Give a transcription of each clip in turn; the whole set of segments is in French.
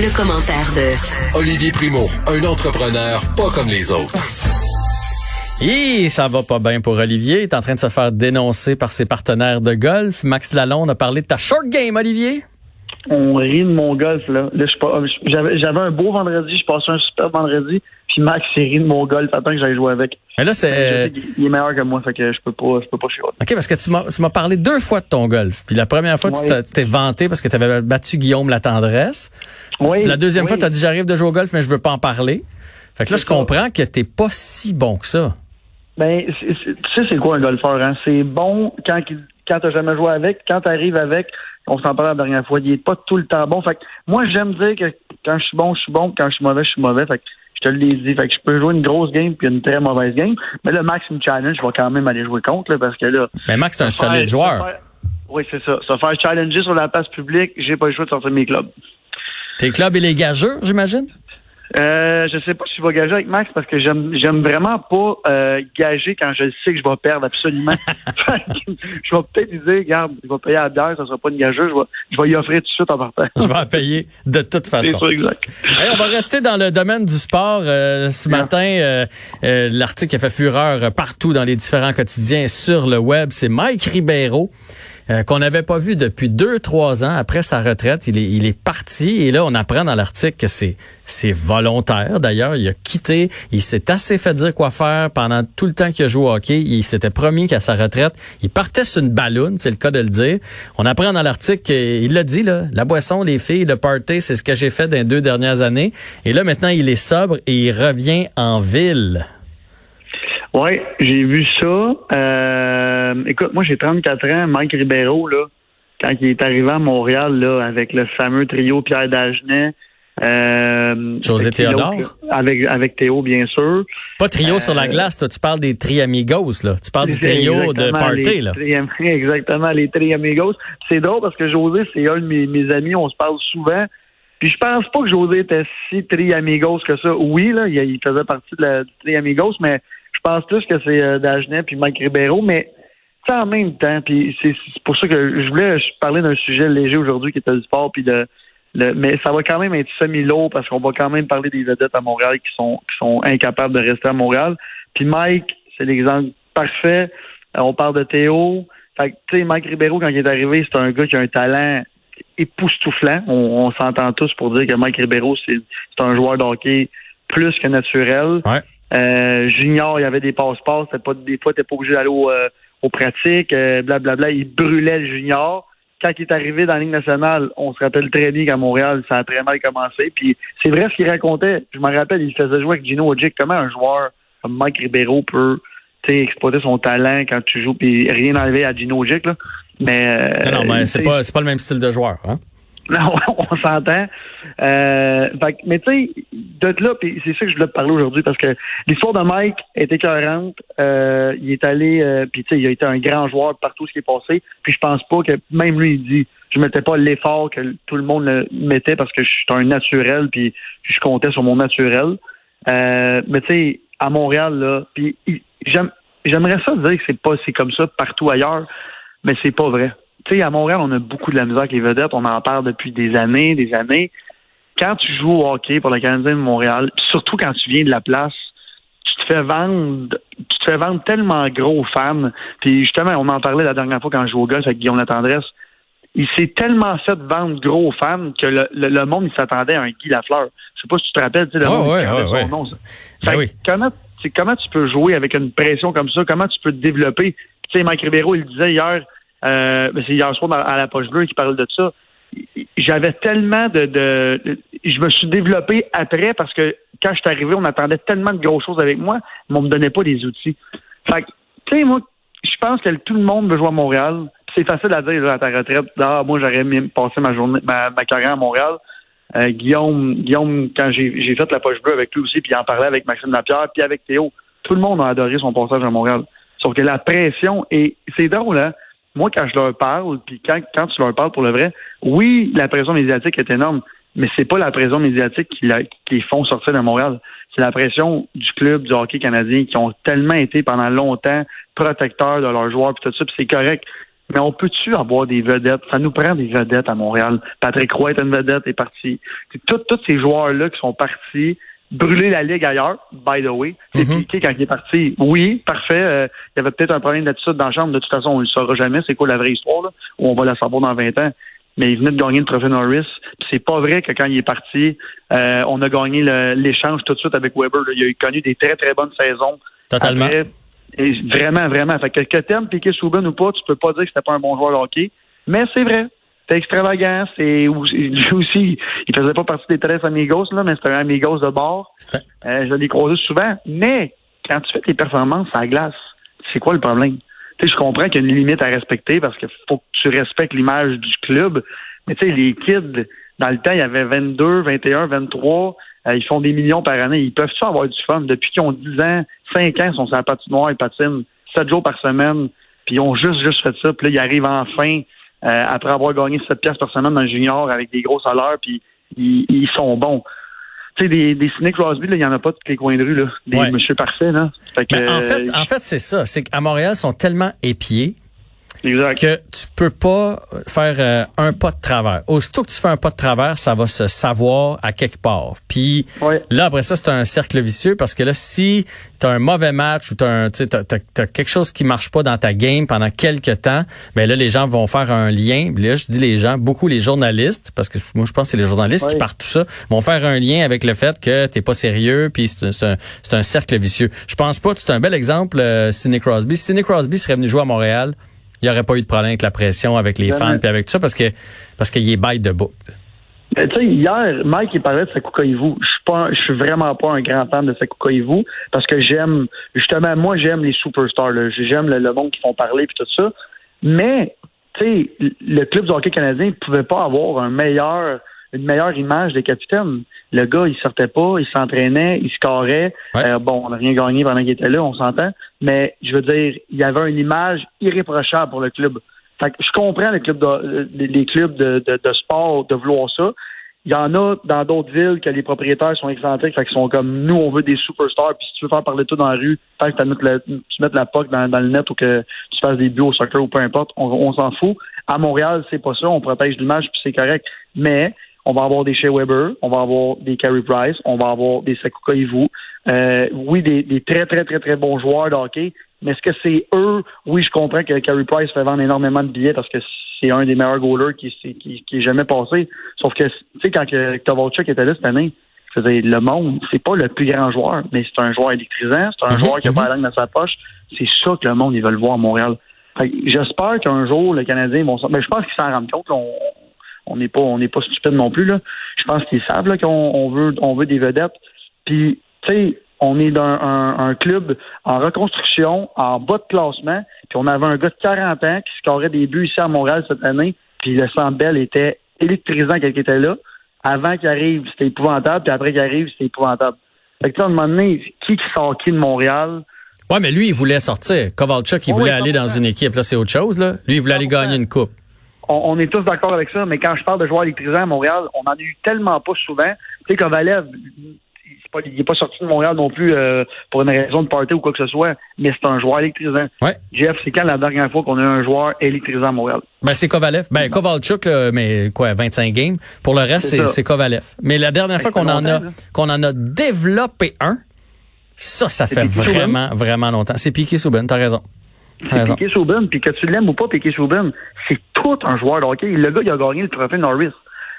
Le, commentaire de Olivier Primo, un entrepreneur pas comme les autres. Et ça va pas bien pour Olivier. Il est en train de se faire dénoncer par ses partenaires de golf. Max Lalonde a parlé de ta short game, Olivier. On rit de mon golf, là. là j'avais, un beau vendredi, je passais un super vendredi, puis Max s'est ri de mon golf, attends que j'aille jouer avec. Mais là, c'est... Il est meilleur que moi, fait que je peux pas, je peux pas chialer. OK, parce que tu m'as, parlé deux fois de ton golf. Puis la première fois, Ouais. tu t'es vanté parce que tu avais battu Guillaume la tendresse. Oui. La deuxième oui. fois, tu as dit j'arrive de jouer au golf, mais je veux pas en parler. Fait que là, je ça. comprends que t'es pas si bon que ça. Ben, tu sais, c'est quoi un golfeur, hein? C'est bon quand, quand t'as jamais joué avec, quand t'arrives avec, on s'en parlait la dernière fois, il est pas tout le temps bon. Fait que moi, j'aime dire que quand je suis bon, je suis bon, quand je suis mauvais, je suis mauvais. Fait que je te l'ai dit. Fait que je peux jouer une grosse game puis une très mauvaise game. Mais le Max me challenge, je vais quand même aller jouer contre, là, parce que là. Mais Max, c'est un solide joueur. faire- Oui, c'est ça. Se faire challenger sur la place publique, j'ai pas le choix de sortir mes clubs. Tes clubs et les gageurs, j'imagine? Euh, je sais pas si je vais gager avec Max parce que j'aime j'aime vraiment pas euh, gager quand je sais que je vais perdre absolument. Je vais peut-être lui dire, regarde, je vais payer à la bière, ça sera pas une gageuse, je vais, je vais y offrir tout de suite en partant. Je vais en payer de toute façon. ça, exact. Hey, on va rester dans le domaine du sport. Euh, ce matin, euh, euh, l'article a fait fureur partout dans les différents quotidiens sur le web. C'est Mike Ribeiro. Euh, qu'on n'avait pas vu depuis deux, trois ans après sa retraite. Il est, il est parti et là, on apprend dans l'article que c'est, c'est volontaire. D'ailleurs, il a quitté. Il s'est assez fait dire quoi faire pendant tout le temps qu'il a joué au hockey. Il s'était promis qu'à sa retraite, il partait sur une balloune, c'est le cas de le dire. On apprend dans l'article qu'il l'a dit, là, la boisson, les filles, le party, c'est ce que j'ai fait dans les deux dernières années. Et là, maintenant, il est sobre et il revient en ville. Ouais, j'ai vu ça. Euh, écoute, moi j'ai 34 ans, Mike Ribeiro, là, quand il est arrivé à Montréal, là, avec le fameux trio Pierre Dagenet. Euh, José Théodore? Avec, avec Théo, bien sûr. Pas trio Euh, sur la glace, toi, tu parles des triamigos, là. Tu parles du trio de party, là. Exactement, les triamigos. C'est drôle parce que José, c'est un de mes, mes amis, on se parle souvent. Puis je pense pas que José était si triamigos que ça. Oui, là, il, il faisait partie de la, triamigos, mais pense plus que c'est euh, Dagenet puis Mike Ribeiro, mais en même temps, puis c'est pour ça que je voulais parler d'un sujet léger aujourd'hui qui était le sport, puis de, mais ça va quand même être semi-lourd parce qu'on va quand même parler des vedettes à Montréal qui sont, qui sont incapables de rester à Montréal. Puis Mike, c'est l'exemple parfait. Euh, on parle de Théo. Fait tu sais, Mike Ribeiro, quand il est arrivé, c'est un gars qui a un talent époustouflant. On, s'entend tous pour dire que Mike Ribeiro, c'est un joueur de hockey plus que naturel. Euh, junior, il y avait des passe-passe. Pas, des fois, t'es pas obligé d'aller au, euh, aux pratiques. euh, blablabla. Il brûlait le junior. Quand il est arrivé dans la Ligue nationale, on se rappelle très bien qu'à Montréal, ça a très mal commencé. Puis c'est vrai ce qu'il racontait. Je me rappelle, il faisait jouer avec Gino Ojic. Comment un joueur comme Mike Ribeiro peut exploiter son talent quand tu joues, puis rien enlever à Gino Ojic, là? Mais, euh, Non, non, mais c'est pas, c'est pas le même style de joueur, hein? Non, on s'entend. Euh, mais tu sais, de là, puis c'est ça que je voulais te parler aujourd'hui parce que l'histoire de Mike est écœurante. Euh, il est allé, euh, puis tu sais, il a été un grand joueur partout ce qui est passé. Puis je pense pas que même lui il dit, je mettais pas l'effort que tout le monde le mettait parce que je suis un naturel, puis je comptais sur mon naturel. Euh, mais tu sais, à Montréal là, puis j'aimerais ça dire que c'est pas c'est comme ça partout ailleurs, mais c'est pas vrai tu sais, à Montréal, on a beaucoup de la misère avec les vedettes. On en parle depuis des années, des années. Quand tu joues au hockey pour le Canadien de Montréal, surtout quand tu viens de la place, tu te fais vendre, tu te fais vendre tellement gros aux fans. Puis justement, on en parlait la dernière fois quand je jouais au golf avec Guillaume Latendresse. Il s'est tellement fait vendre gros aux fans que le, le- le monde, il s'attendait à un Guy Lafleur. Je sais pas si tu te rappelles, tu sais, le Ah monde, ouais, ouais, son nom. Ben oui. comment, comment tu peux jouer avec une pression comme ça? Comment tu peux te développer? Tu sais, Mike Ribeiro, il disait hier, euh, c'est soir dans- à la poche bleue qui parle de ça. J'avais tellement de, Je me suis développé après parce que quand je suis arrivé, on attendait tellement de grosses choses avec moi, mais on me donnait pas les outils. Fait que, tu sais, moi, je pense que tout le monde veut jouer à Montréal. C'est facile à dire à ta retraite. Ah, moi, j'aurais passer ma journée, ma, ma carrière à Montréal. Euh, Guillaume, Guillaume, quand j'ai fait la poche bleue avec lui aussi, puis il en parlait avec Maxime Lapierre, puis avec Théo, tout le monde a adoré son passage à Montréal. Sauf que la pression, et c'est drôle, hein? Moi, quand je leur parle, puis quand, quand tu leur parles pour le vrai, oui, la pression médiatique est énorme, mais c'est pas la pression médiatique qui, la, qui les font sortir de Montréal. C'est la pression du club, du hockey canadien, qui ont tellement été pendant longtemps protecteurs de leurs joueurs, puis tout ça, puis c'est correct. Mais on peut-tu avoir des vedettes? Ça nous prend des vedettes à Montréal. Patrick Roy est une vedette, est parti. Tous ces joueurs-là qui sont partis, brûler la ligue ailleurs, by the way. C'est mm piqué quand il est parti. Oui, parfait. Euh, il y avait peut-être un problème d'attitude dans la chambre. De toute façon, on ne le saura jamais. C'est quoi la vraie histoire, là, où on va la savoir dans 20 ans. Mais il venait de gagner le trophée Norris. c'est pas vrai que quand il est parti, euh, on a gagné l'échange tout de suite avec Weber. Il a connu des très, très bonnes saisons. Totalement. vraiment, vraiment. Fait que, que t'aimes piquer Souben ou pas, tu peux pas dire que c'était pas un bon joueur de hockey. Mais c'est vrai. C'était extravagant. C'est lui aussi, il faisait pas partie des très amigos, là, mais c'était un amigos de bord. Euh, je l'ai croisé souvent. Mais quand tu fais tes performances à la glace, c'est quoi le problème? Tu sais, je comprends qu'il y a une limite à respecter parce qu'il faut que tu respectes l'image du club. Mais tu sais, les kids, dans le temps, il y avait 22, 21, 23. ils font des millions par année. Ils peuvent-tu avoir du fun? Depuis qu'ils ont 10 ans, 5 ans, ils sont sur la patinoire, ils patinent 7 jours par semaine. Puis ils ont juste, juste fait ça. Puis là, ils arrivent enfin euh, après avoir gagné 7 pièces par semaine dans le junior avec des gros salaires, puis ils, sont bons. Tu sais, des, des Cynic Crosby, il n'y en a pas de les coins de rue, là. Des monsieur parfait, là. en fait, en fait c'est ça. C'est qu'à Montréal, ils sont tellement épiés Exact. que tu peux pas faire euh, un pas de travers. Aussitôt que tu fais un pas de travers, ça va se savoir à quelque part. Puis là, après ça, c'est un cercle vicieux parce que là, si tu as un mauvais match ou tu as, as, quelque chose qui marche pas dans ta game pendant quelques temps, ben là, les gens vont faire un lien. Là, je dis les gens, beaucoup les journalistes, parce que moi, je pense que c'est les journalistes qui partent tout ça, vont faire un lien avec le fait que t'es pas sérieux, puis c'est un, un, cercle vicieux. Je pense pas, c'est un bel exemple, euh, Sidney Crosby. Si Sidney Crosby serait venu jouer à Montréal, il n'y aurait pas eu de problème avec la pression, avec les fans, puis avec tout ça, parce que parce qu'il est bête de bout. Tu sais, hier, Mike, il parlait de Sakuka-Ivu. Je suis pas, je suis vraiment pas un grand fan de Sakuka-Ivu parce que j'aime, justement, moi, j'aime les superstars, J'aime le, monde qui font parler puis tout ça. Mais, tu sais, le club de hockey canadien ne pouvait pas avoir un meilleur, une meilleure image des capitaines. Le gars, il sortait pas, il s'entraînait, il scorait. Euh, bon, on n'a rien gagné pendant qu'il était là, on s'entend. Mais je veux dire, il y avait une image irréprochable pour le club. Fait que je comprends les clubs de, les clubs de, de, sport de vouloir ça. Il y en a dans d'autres villes que les propriétaires sont excentriques, fait qu'ils sont comme nous, on veut des superstars, puis si tu veux faire parler de tout dans la rue, tant que tu mettes la POC dans, dans, le net ou que tu fasses des buts au soccer ou peu importe, on, on s'en fout. À Montréal, c'est pas ça, on protège l'image, puis c'est correct. Mais on va avoir des Shea Weber, on va avoir des Carey Price, on va avoir des Sakuka Ivu. Euh, oui, des, très, très, très, très bons joueurs de hockey, mais est-ce que c'est eux? Oui, je comprends que Carey Price fait vendre énormément de billets parce que c'est un des meilleurs goalers qui, qui, qui est jamais passé. Sauf que, tu sais, quand Kovalchuk était là cette année, le monde, c'est pas le plus grand joueur, mais c'est un joueur électrisant, c'est un mhm, joueur qui a pas la langue dans sa poche. C'est ça que le monde, ils veulent voir à Montréal. J'espère qu'un jour, les Canadiens vont... Mais ben, je pense qu'ils s'en rendent compte. on, on n'est pas on n'est pas stupide non plus là. Je pense qu'ils savent qu'on veut on veut des vedettes. Puis tu sais, on est dans un, club en reconstruction, en bas de classement, puis on avait un gars de 40 ans qui scorait des buts ici à Montréal cette année, puis le Centre était électrisant quand il était là. Avant qu'il arrive, c'était épouvantable, puis après qu'il arrive, c'était épouvantable. Fait que là, à un moment donné, qui sort qui de Montréal? Ouais, mais lui, il voulait sortir. Kovalchuk, il voulait aller dans une équipe. Là, c'est autre chose, là. Lui, il voulait aller gagner une coupe on, est tous d'accord avec ça, mais quand je parle de joueurs électrisants à Montréal, on n'en a eu tellement pas souvent. Tu sais, Kovalev, il n'est pas sorti de Montréal non plus euh, pour une raison de party ou quoi que ce soit, mais c'est un joueur électrisant. Ouais. Jeff, c'est quand la dernière fois qu'on a eu un joueur électrisant à Montréal? Ben, c'est Kovalev. Ben, Kovalchuk, mais quoi, 25 games? Pour le reste, c'est Kovalev. Mais la dernière fois qu'on en a, qu'on en a développé un, ça, ça fait vraiment, vraiment longtemps. C'est Piqué Souben, t'as raison. C'est Piqué Souben, puis que tu l'aimes ou pas, Piqué Souben, c'est tout un joueur de hockey. Le gars, il a gagné le trophée Norris.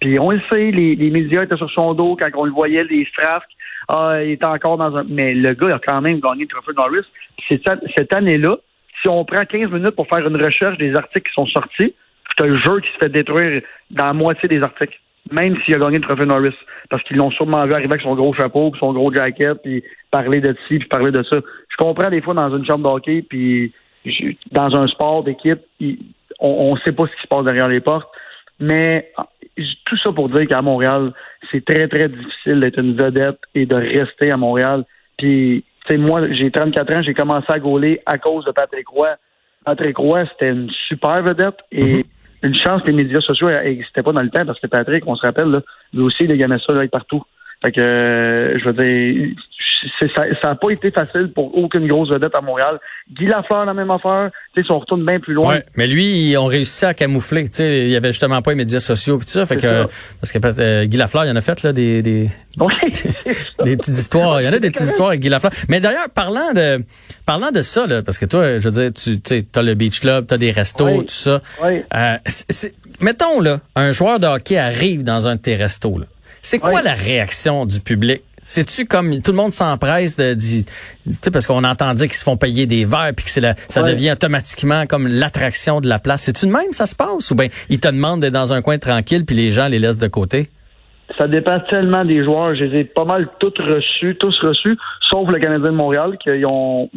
Puis on le sait, les, les médias étaient sur son dos quand on le voyait, les frasques. Ah, il était encore dans un. Mais le gars, il a quand même gagné le trophée Norris. Cette, cette année-là, si on prend 15 minutes pour faire une recherche des articles qui sont sortis, c'est un jeu qui se fait détruire dans la moitié des articles. Même s'il a gagné le trophée Norris. Parce qu'ils l'ont sûrement vu arriver avec son gros chapeau, puis son gros jacket, puis parler de ci, puis parler de ça. Je comprends des fois dans une chambre de hockey, puis dans un sport d'équipe, on ne sait pas ce qui se passe derrière les portes. Mais tout ça pour dire qu'à Montréal, c'est très, très difficile d'être une vedette et de rester à Montréal. Puis, tu sais, moi, j'ai 34 ans, j'ai commencé à gauler à cause de Patrick Roy. Patrick Roy, c'était une super vedette et mhm. une chance que les médias sociaux n'existaient pas dans le temps parce que Patrick, on se rappelle, là, lui aussi, il gagnait ça là, partout. Fait que, euh, je veux dire, ça n'a pas été facile pour aucune grosse vedette à Montréal. Guy Lafleur, la même affaire. Tu sais, on retourne bien plus loin. Ouais, mais lui, ils ont réussi à camoufler. Tu sais, il y avait justement pas les médias sociaux et tout ça. Fait que, parce que euh, Guy Lafleur, il y en a fait, là, des, des, des petites histoires. Il y en a des petites histoires avec Guy Lafleur. Mais d'ailleurs, parlant de, parlant de ça, là, parce que toi, je veux dire, tu sais, as le Beach Club, tu as des restos, tout ça. Euh, mettons, là, un joueur de hockey arrive dans un de tes restos, là. C'est quoi la réaction du public? C'est-tu comme tout le monde s'empresse de dire, parce qu'on entend dire qu'ils se font payer des verres puis que c'est la, ça devient automatiquement comme l'attraction de la place. C'est-tu de même ça se passe? Ou bien ils te demandent d'être dans un coin tranquille puis les gens les laissent de côté? Ça dépend tellement des joueurs. Je les ai pas mal tous reçus, tous reçus, sauf le Canadien de Montréal qui ont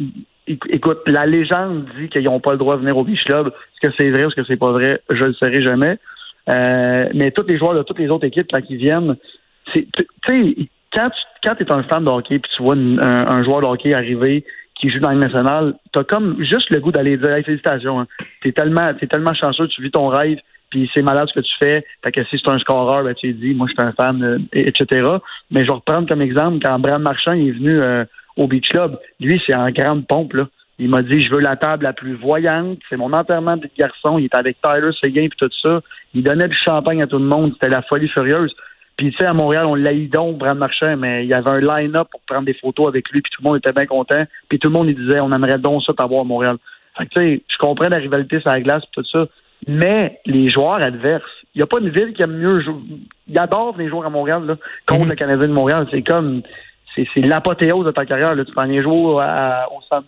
écoute, la légende dit qu'ils n'ont pas le droit de venir au Beach Club. Est-ce que c'est vrai ou est-ce que c'est pas vrai? Je le saurai jamais. Euh, mais tous les joueurs de toutes les autres équipes, quand ils viennent, c'est, tu sais, quand tu es un fan de hockey puis tu vois un, joueur de hockey arriver qui joue dans le national, t'as comme juste le goût d'aller dire félicitations. Hein. T'es tellement t'es tellement chanceux, tu vis ton rêve, puis c'est malade ce que tu fais. Fait que si c'est un scoreur, ben tu dis moi je suis un fan, euh, etc. Mais je vais reprendre comme exemple quand Bram Marchand est venu euh, au Beach Club, lui c'est en grande pompe là. Il m'a dit, je veux la table la plus voyante. C'est mon enterrement de garçon. Il était avec Tyler Seguin et tout ça. Il donnait du champagne à tout le monde. C'était la folie furieuse. Puis, tu sais, à Montréal, on l'a donc, Brad Marchand, mais il y avait un line-up pour prendre des photos avec lui, puis tout le monde était bien content. Puis tout le monde, il disait, on aimerait donc ça t'avoir à Montréal. Fait que, tu sais, je comprends la rivalité sur la glace tout ça. Mais les joueurs adverses, il n'y a pas une ville qui aime mieux jouer. Ils adorent les joueurs à Montréal, là, contre mhm. le Canadien de Montréal. C'est comme, c'est l'apothéose de ta carrière, là. Tu prends les jouer au Centre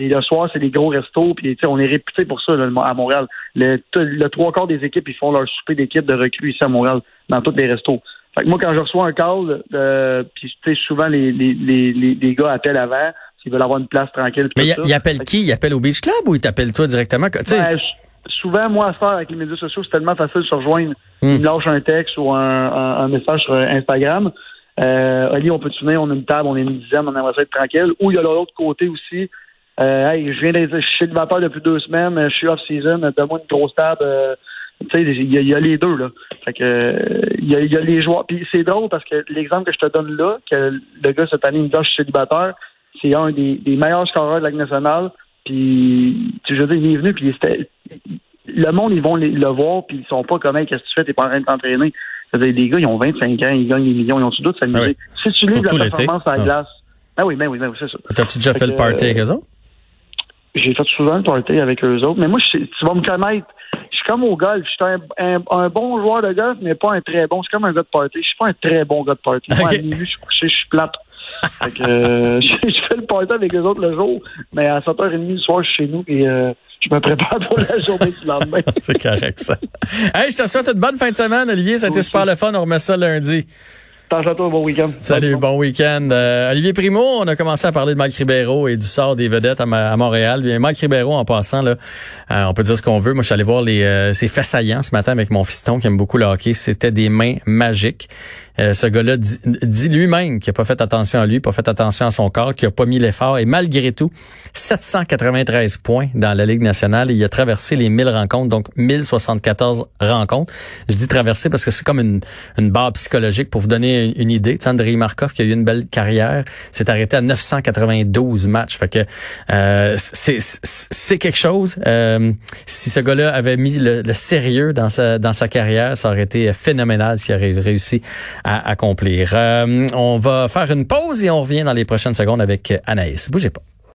puis le soir, c'est des gros restos. Puis on est réputé pour ça à Montréal. Le, le, trois quarts des équipes, ils font leur souper d'équipe de recrues ici à Montréal, dans tous les restos. Fait que moi, quand je reçois un call, euh, puis souvent les, les, les, les, gars appellent avant s'ils veulent avoir une place tranquille. Mais ils appellent qui? Ils appellent au Beach Club ou ils t'appellent toi directement? Ben, souvent, moi, à faire avec les médias sociaux, c'est tellement facile de se rejoindre. Hmm. Ils me lâchent un texte ou un, un, message sur Instagram. Euh, Ali, on peut tourner, on a une table, on est une dizaine, on aimerait être tranquille. Ou il y a l'autre côté aussi, euh, hey, je viens d'être célibataire depuis deux semaines, je suis off-season, donne-moi une grosse table. Euh, tu sais, il y, a les deux, là. Fait que, il y, a, les joueurs. Puis c'est drôle parce que l'exemple que je te donne là, que le gars cette année me dit, je suis célibataire, c'est un des, meilleurs scoreurs de la nationale. Puis, tu veux dire, il est venu, puis c'était, le monde, ils vont le voir, puis ils sont pas comme, qu'est-ce que tu fais, t'es pas en train de t'entraîner. Les gars, ils ont 25 ans, ils gagnent des millions, ils ont tout doute s'amuser? Ah si tu livres la performance à la ah. glace, ah oui, ben oui, ben oui, c'est ça. T'as-tu déjà fait, le party avec eux autres? J'ai fait souvent le party avec eux autres. Mais moi, tu vas me connaître. Je suis comme au golf. Je suis un, bon joueur de golf, mais pas un très bon. Je suis comme un gars de party. Je suis pas un très bon gars de party. Moi, à minuit, je suis couché, je suis plate. fait que, euh, je, fais le party avec eux autres le jour, mais à 7h30 le soir, je suis chez nous et euh, je me prépare pour la journée du lendemain. C'est correct, ça. Hey, je te souhaite une bonne fin de semaine, Olivier. Ça a été super le fun. On remet ça lundi bon week-end. Salut, bon week-end. Euh, Olivier Primo, on a commencé à parler de Mike Ribeiro et du sort des vedettes à, Montréal. Bien, Mike Ribeiro, en passant, là, euh, on peut dire ce qu'on veut. Moi, je suis allé voir les, euh, ses faits saillants ce matin avec mon fiston qui aime beaucoup le hockey. C'était des mains magiques. Euh, ce gars-là dit, lui-même qu'il n'a pas fait attention à lui, pas fait attention à son corps, qu'il n'a pas mis l'effort. Et malgré tout, 793 points dans la Ligue nationale. il a traversé les 1000 rencontres, donc 1074 rencontres. Je dis traverser parce que c'est comme une, une barre psychologique pour vous donner une, idée. Andrei Markov, qui a eu une belle carrière, s'est arrêté à 992 matchs. Fait que euh, c'est quelque chose. Euh, si ce gars-là avait mis le, sérieux dans sa, dans sa carrière, ça aurait été phénoménal ce qu'il aurait réussi à accomplir. Euh, on va faire une pause et on revient dans les prochaines secondes avec Anaïs. Bougez pas.